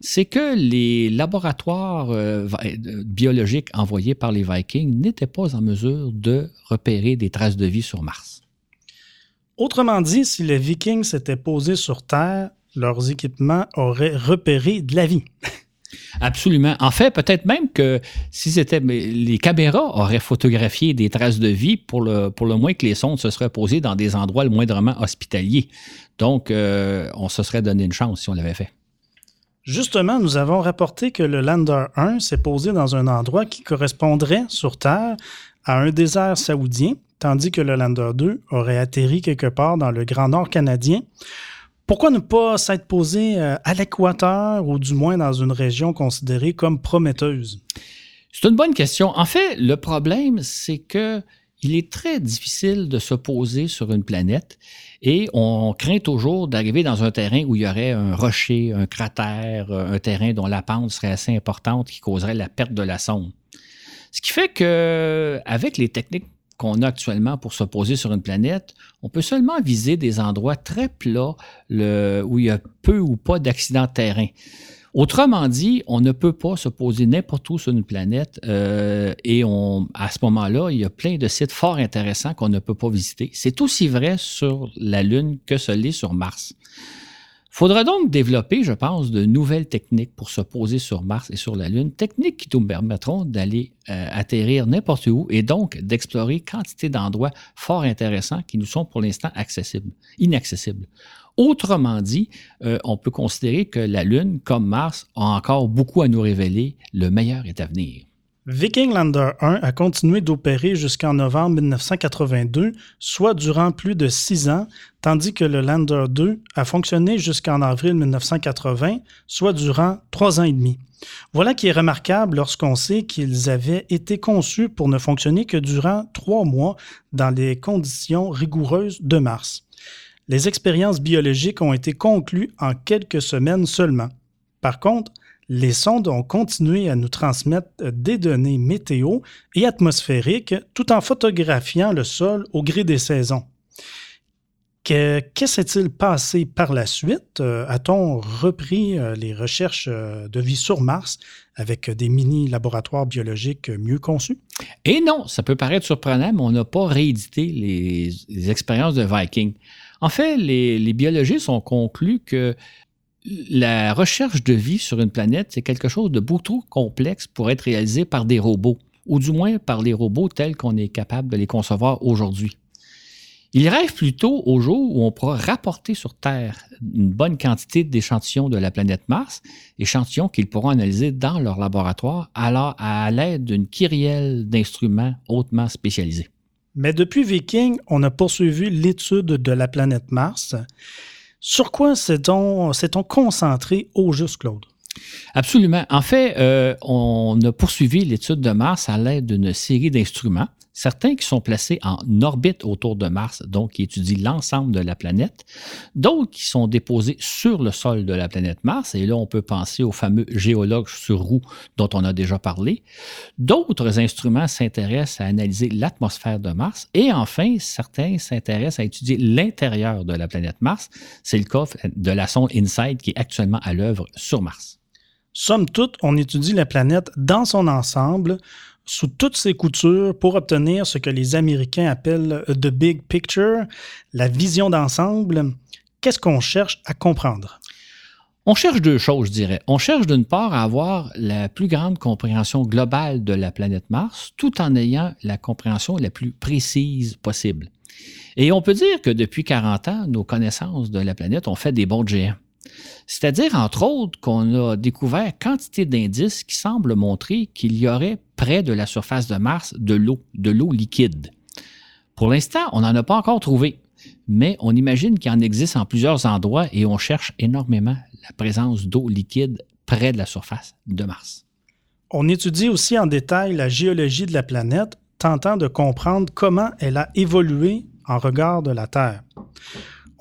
Speaker 2: c'est que les laboratoires euh, euh, biologiques envoyés par les Vikings n'étaient pas en mesure de repérer des traces de vie sur Mars.
Speaker 1: Autrement dit, si les Vikings s'étaient posés sur Terre, leurs équipements auraient repéré de la vie.
Speaker 2: Absolument. En fait, peut-être même que si c'était les caméras auraient photographié des traces de vie pour le, moins que les sondes se seraient posées dans des endroits le moindrement hospitaliers. Donc, euh, on se serait donné une chance si on l'avait fait.
Speaker 1: Justement, nous avons rapporté que le Lander 1 s'est posé dans un endroit qui correspondrait sur Terre à un désert saoudien, tandis que le Lander 2 aurait atterri quelque part dans le Grand Nord canadien. Pourquoi ne pas s'être posé euh, à l'équateur ou du moins dans une région considérée comme prometteuse?
Speaker 2: C'est une bonne question. En fait, le problème, c'est que il est très difficile de se poser sur une planète et on craint toujours d'arriver dans un terrain où il y aurait un rocher, un cratère, un terrain dont la pente serait assez importante qui causerait la perte de la sonde. Ce qui fait que, avec les techniques qu'on a actuellement pour se poser sur une planète, on peut seulement viser des endroits très plats où il y a peu ou pas d'accidents de terrain. Autrement dit, on ne peut pas se poser n'importe où sur une planète euh, et à ce moment-là, il y a plein de sites fort intéressants qu'on ne peut pas visiter. C'est aussi vrai sur la Lune que ce l'est sur Mars faudra donc développer, je pense, de nouvelles techniques pour se poser sur Mars et sur la Lune, techniques qui nous permettront d'aller euh, atterrir n'importe où et donc d'explorer quantité d'endroits fort intéressants qui nous sont pour l'instant accessibles, inaccessibles. Autrement dit, euh, on peut considérer que la Lune, comme Mars, a encore beaucoup à nous révéler. Le meilleur est à venir.
Speaker 1: Viking Lander 1 a continué d'opérer jusqu'en novembre 1982, soit durant plus de six ans, tandis que le Lander 2 a fonctionné jusqu'en avril 1980, soit durant trois ans et demi. Voilà qui est remarquable lorsqu'on sait qu'ils avaient été conçus pour ne fonctionner que durant trois mois dans les conditions rigoureuses de Mars. Les expériences biologiques ont été conclues en quelques semaines seulement. Par contre, les sondes ont continué à nous transmettre des données météo et atmosphériques tout en photographiant le sol au gré des saisons. Que, que s'est-il passé par la suite? Euh, a-t-on repris euh, les recherches euh, de vie sur Mars avec des mini-laboratoires biologiques mieux conçus?
Speaker 2: Et non, ça peut paraître surprenant, mais on n'a pas réédité les, expériences de Viking. En fait, les, les biologistes ont conclu que la recherche de vie sur une planète, c'est quelque chose de beaucoup trop complexe pour être réalisé par des robots, ou du moins par les robots tels qu'on est capable de les concevoir aujourd'hui. Il rêve plutôt au jour où on pourra rapporter sur Terre une bonne quantité d'échantillons de la planète Mars, échantillons qu'ils pourront analyser dans leur laboratoire alors à l'aide d'une kyrielle d'instruments hautement spécialisés.
Speaker 1: Mais depuis Viking, on a poursuivi l'étude de la planète Mars. Sur quoi s'est-on concentré au juste, Claude?
Speaker 2: Absolument. En fait, euh, on a poursuivi l'étude de Mars à l'aide d'une série d'instruments certains qui sont placés en orbite autour de Mars, donc qui étudient l'ensemble de la planète, d'autres qui sont déposés sur le sol de la planète Mars, et là on peut penser au fameux géologue sur roue dont on a déjà parlé. D'autres instruments s'intéressent à analyser l'atmosphère de Mars, et enfin certains s'intéressent à étudier l'intérieur de la planète Mars. C'est le cas de la sonde InSight qui est actuellement à l'œuvre sur Mars.
Speaker 1: Somme toute, on étudie la planète dans son ensemble sous toutes ses coutures pour obtenir ce que les Américains appellent the big picture, la vision d'ensemble. Qu'est-ce qu'on cherche à comprendre?
Speaker 2: On cherche deux choses, je dirais. On cherche d'une part à avoir la plus grande compréhension globale de la planète Mars, tout en ayant la compréhension la plus précise possible. Et on peut dire que depuis 40 ans, nos connaissances de la planète ont fait des bons géants. C'est-à-dire, entre autres, qu'on a découvert quantité d'indices qui semblent montrer qu'il y aurait près de la surface de Mars de l'eau, de l'eau liquide. Pour l'instant, on n'en a pas encore trouvé, mais on imagine qu'il en existe en plusieurs endroits et on cherche énormément la présence d'eau liquide près de la surface de Mars.
Speaker 1: On étudie aussi en détail la géologie de la planète, tentant de comprendre comment elle a évolué en regard de la Terre.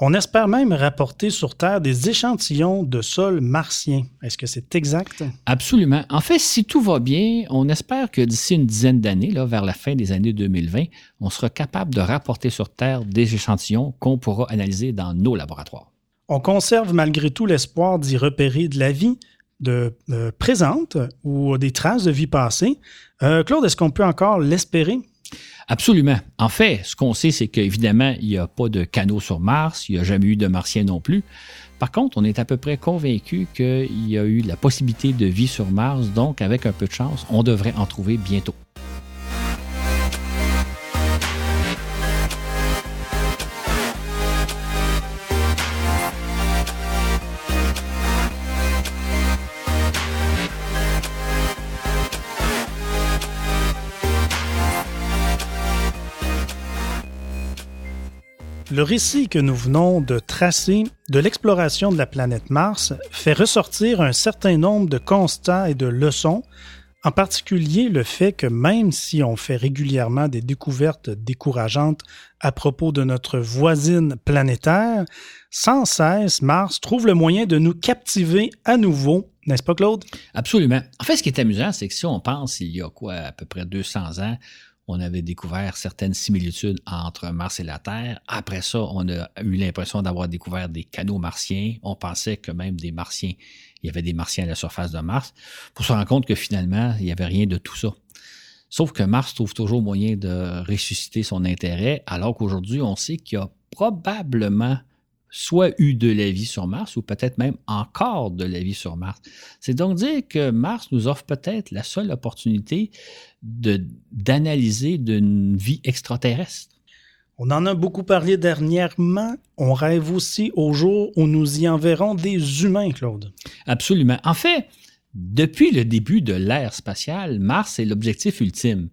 Speaker 1: On espère même rapporter sur Terre des échantillons de sol martien. Est-ce que c'est exact?
Speaker 2: Absolument. En fait, si tout va bien, on espère que d'ici une dizaine d'années, vers la fin des années 2020, on sera capable de rapporter sur Terre des échantillons qu'on pourra analyser dans nos laboratoires.
Speaker 1: On conserve malgré tout l'espoir d'y repérer de la vie de, euh, présente ou des traces de vie passée. Euh, Claude, est-ce qu'on peut encore l'espérer?
Speaker 2: Absolument. En fait, ce qu'on sait, c'est qu'évidemment, il n'y a pas de canaux sur Mars, il n'y a jamais eu de martiens non plus. Par contre, on est à peu près convaincu qu'il y a eu la possibilité de vie sur Mars, donc avec un peu de chance, on devrait en trouver bientôt.
Speaker 1: Le récit que nous venons de tracer de l'exploration de la planète Mars fait ressortir un certain nombre de constats et de leçons, en particulier le fait que même si on fait régulièrement des découvertes décourageantes à propos de notre voisine planétaire, sans cesse Mars trouve le moyen de nous captiver à nouveau n'est-ce pas, Claude?
Speaker 2: Absolument. En fait, ce qui est amusant, c'est que si on pense il y a quoi, à peu près 200 ans, on avait découvert certaines similitudes entre Mars et la Terre. Après ça, on a eu l'impression d'avoir découvert des canaux martiens. On pensait que même des martiens, il y avait des martiens à la surface de Mars, pour se rendre compte que finalement, il n'y avait rien de tout ça. Sauf que Mars trouve toujours moyen de ressusciter son intérêt, alors qu'aujourd'hui, on sait qu'il y a probablement soit eu de la vie sur Mars ou peut-être même encore de la vie sur Mars. C'est donc dire que Mars nous offre peut-être la seule opportunité d'analyser d'une vie extraterrestre.
Speaker 1: On en a beaucoup parlé dernièrement. On rêve aussi au jour où nous y enverrons des humains, Claude.
Speaker 2: Absolument. En fait, depuis le début de l'ère spatiale, Mars est l'objectif ultime.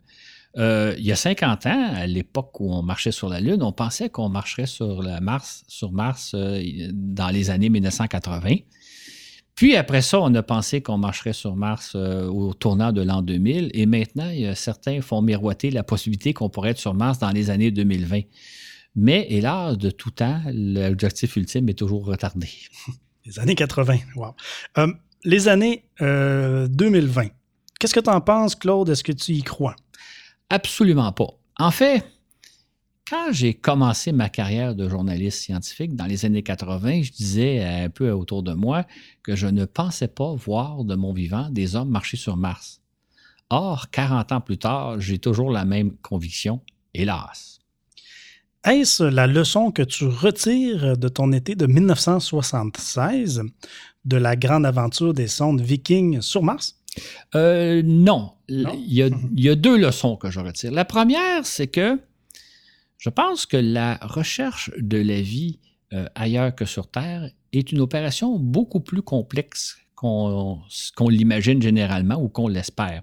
Speaker 2: Euh, il y a 50 ans, à l'époque où on marchait sur la Lune, on pensait qu'on marcherait sur, Mars, euh, dans les années 1980. Puis après ça, on a pensé qu'on marcherait sur Mars euh, au tournant de l'an 2000. Et maintenant, certains font miroiter la possibilité qu'on pourrait être sur Mars dans les années 2020. Mais hélas, de tout temps, l'objectif ultime est toujours retardé.
Speaker 1: Les années 80, wow. les années 2020. Qu'est-ce que tu en penses, Claude? Est-ce que tu y crois?
Speaker 2: Absolument pas. En fait, quand j'ai commencé ma carrière de journaliste scientifique dans les années 80, je disais un peu autour de moi que je ne pensais pas voir de mon vivant des hommes marcher sur Mars. Or, 40 ans plus tard, j'ai toujours la même conviction, hélas.
Speaker 1: Est-ce la leçon que tu retires de ton été de 1976 de la grande aventure des sondes Viking sur Mars?
Speaker 2: Euh, non. Il, y a, deux leçons que je retire. La première, c'est que je pense que la recherche de la vie euh, ailleurs que sur Terre est une opération beaucoup plus complexe qu'on l'imagine généralement ou qu'on l'espère.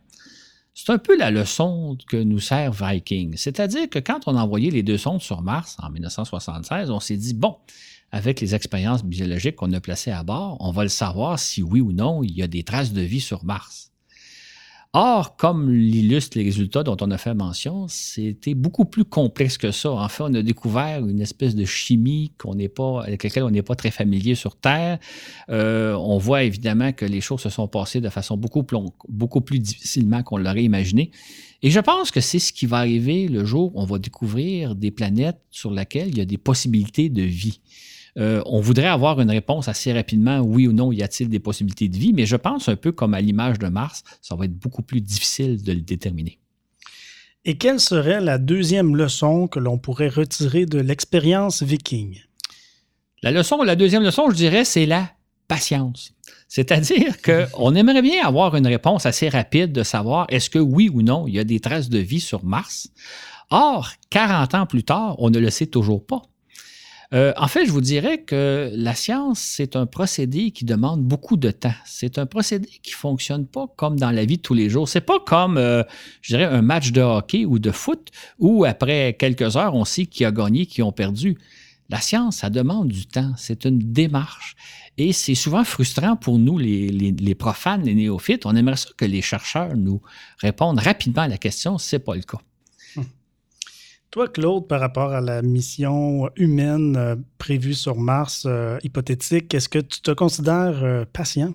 Speaker 2: C'est un peu la leçon que nous sert Viking. C'est-à-dire que quand on a envoyé les deux sondes sur Mars en 1976, on s'est dit, bon, avec les expériences biologiques qu'on a placées à bord, on va le savoir si oui ou non il y a des traces de vie sur Mars. Or, comme l'illustrent les résultats dont on a fait mention, c'était beaucoup plus complexe que ça. En fait, on a découvert une espèce de chimie qu'on pas, avec laquelle on n'est pas très familier sur Terre. Euh, on voit évidemment que les choses se sont passées de façon beaucoup plus, beaucoup plus difficilement qu'on l'aurait imaginé. Et je pense que c'est ce qui va arriver le jour où on va découvrir des planètes sur lesquelles il y a des possibilités de vie. Euh, on voudrait avoir une réponse assez rapidement, oui ou non, y a-t-il des possibilités de vie, mais je pense un peu comme à l'image de Mars, ça va être beaucoup plus difficile de le déterminer.
Speaker 1: Et quelle serait la deuxième leçon que l'on pourrait retirer de l'expérience viking?
Speaker 2: La leçon, la deuxième leçon, je dirais, c'est la patience. C'est-à-dire qu'on aimerait bien avoir une réponse assez rapide de savoir est-ce que oui ou non, il y a des traces de vie sur Mars? Or, 40 ans plus tard, on ne le sait toujours pas. Euh, en fait, je vous dirais que la science, c'est un procédé qui demande beaucoup de temps. C'est un procédé qui fonctionne pas comme dans la vie de tous les jours. C'est pas comme, euh, je dirais, un match de hockey ou de foot où après quelques heures, on sait qui a gagné, qui ont perdu. La science, ça demande du temps. C'est une démarche. Et c'est souvent frustrant pour nous, les, les, profanes, les néophytes. On aimerait ça que les chercheurs nous répondent rapidement à la question. C'est pas le cas.
Speaker 1: Toi, Claude, par rapport à la mission humaine euh, prévue sur Mars, euh, hypothétique, est-ce que tu te considères euh, patient?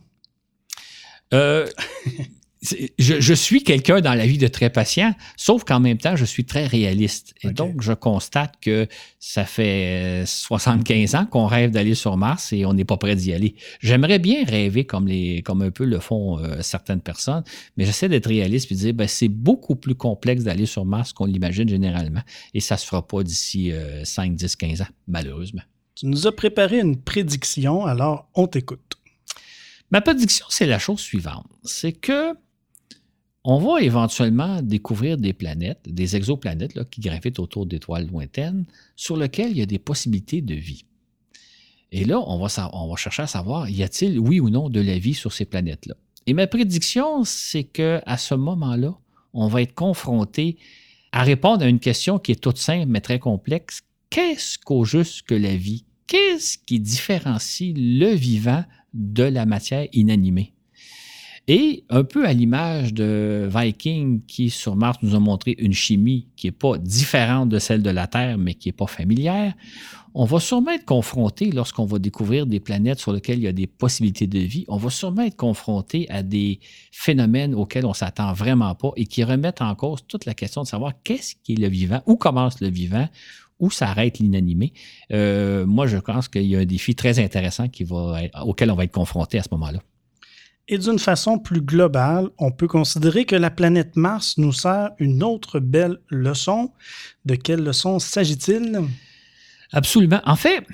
Speaker 2: je, suis quelqu'un dans la vie de très patient, sauf qu'en même temps, je suis très réaliste. Et donc, je constate que ça fait 75 ans qu'on rêve d'aller sur Mars et on n'est pas prêt d'y aller. J'aimerais bien rêver comme, les, comme un peu le font euh, certaines personnes, mais j'essaie d'être réaliste et de dire, ben, c'est beaucoup plus complexe d'aller sur Mars qu'on l'imagine généralement. Et ça ne se fera pas d'ici 5, 10, 15 ans, malheureusement.
Speaker 1: Tu nous as préparé une prédiction, alors on t'écoute.
Speaker 2: Ma prédiction, c'est la chose suivante. C'est que on va éventuellement découvrir des planètes, des exoplanètes qui gravitent autour d'étoiles lointaines, sur lesquelles il y a des possibilités de vie. Et là, on va, on va chercher à savoir, y a-t-il, oui ou non, de la vie sur ces planètes-là? Et ma prédiction, c'est qu'à ce moment-là, on va être confronté à répondre à une question qui est toute simple mais très complexe. Qu'est-ce qu'au juste que la vie? Qu'est-ce qui différencie le vivant de la matière inanimée? Et un peu à l'image de Viking qui sur Mars nous a montré une chimie qui n'est pas différente de celle de la Terre, mais qui n'est pas familière, on va sûrement être confronté lorsqu'on va découvrir des planètes sur lesquelles il y a des possibilités de vie, on va sûrement être confronté à des phénomènes auxquels on s'attend vraiment pas et qui remettent en cause toute la question de savoir qu'est-ce qui est le vivant, où commence le vivant, où s'arrête l'inanimé. Euh, moi, je pense qu'il y a un défi très intéressant auquel on va être confronté à ce moment-là.
Speaker 1: Et d'une façon plus globale, on peut considérer que la planète Mars nous sert une autre belle leçon. De quelle leçon s'agit-il?
Speaker 2: Absolument. En fait,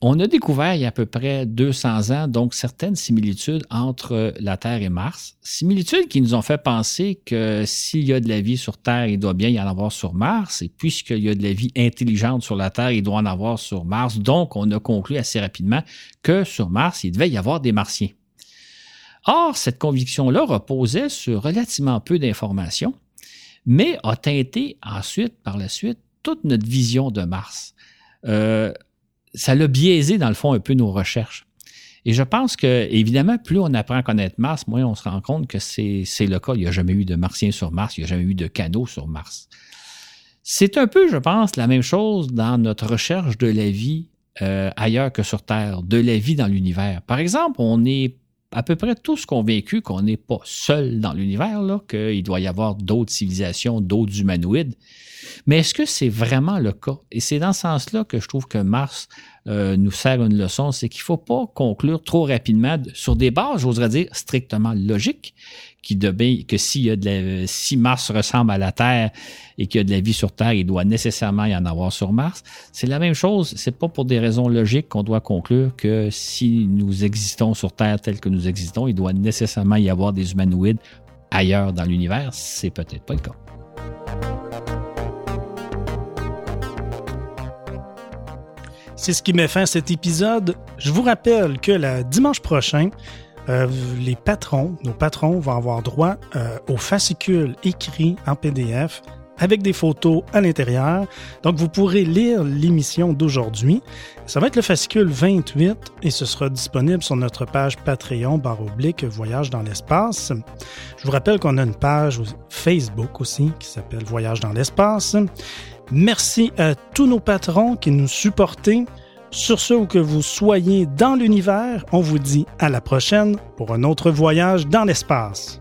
Speaker 2: on a découvert il y a à peu près 200 ans, donc certaines similitudes entre la Terre et Mars. Similitudes qui nous ont fait penser que s'il y a de la vie sur Terre, il doit bien y en avoir sur Mars. Et puisqu'il y a de la vie intelligente sur la Terre, il doit en avoir sur Mars. Donc, on a conclu assez rapidement que sur Mars, il devait y avoir des Martiens. Or, cette conviction-là reposait sur relativement peu d'informations, mais a teinté ensuite, par la suite, toute notre vision de Mars. Euh, ça l'a biaisé, dans le fond, un peu nos recherches. Et je pense que, évidemment, plus on apprend à connaître Mars, moins on se rend compte que c'est le cas. Il n'y a jamais eu de Martiens sur Mars, il n'y a jamais eu de canaux sur Mars. C'est un peu, je pense, la même chose dans notre recherche de la vie euh, ailleurs que sur Terre, de la vie dans l'univers. Par exemple, on est à peu près tous convaincus qu'on n'est pas seul dans l'univers, qu'il doit y avoir d'autres civilisations, d'autres humanoïdes. Mais est-ce que c'est vraiment le cas? Et c'est dans ce sens-là que je trouve que Mars euh, nous sert une leçon, c'est qu'il ne faut pas conclure trop rapidement sur des bases, j'oserais dire, strictement logiques, qui que s'il y a de si Mars ressemble à la Terre et qu'il y a de la vie sur Terre, il doit nécessairement y en avoir sur Mars. C'est la même chose. C'est pas pour des raisons logiques qu'on doit conclure que si nous existons sur Terre tel que nous existons, il doit nécessairement y avoir des humanoïdes ailleurs dans l'univers. C'est peut-être pas le cas.
Speaker 1: C'est ce qui met fin à cet épisode. Je vous rappelle que le dimanche prochain, euh, les patrons, nos patrons vont avoir droit euh, au fascicule écrit en PDF avec des photos à l'intérieur. Donc, vous pourrez lire l'émission d'aujourd'hui. Ça va être le fascicule 28 et ce sera disponible sur notre page Patreon barre oblique Voyage dans l'espace. Je vous rappelle qu'on a une page Facebook aussi qui s'appelle Voyage dans l'espace. Merci à tous nos patrons qui nous supportent. Sur ce, où que vous soyez dans l'univers, on vous dit à la prochaine pour un autre voyage dans l'espace.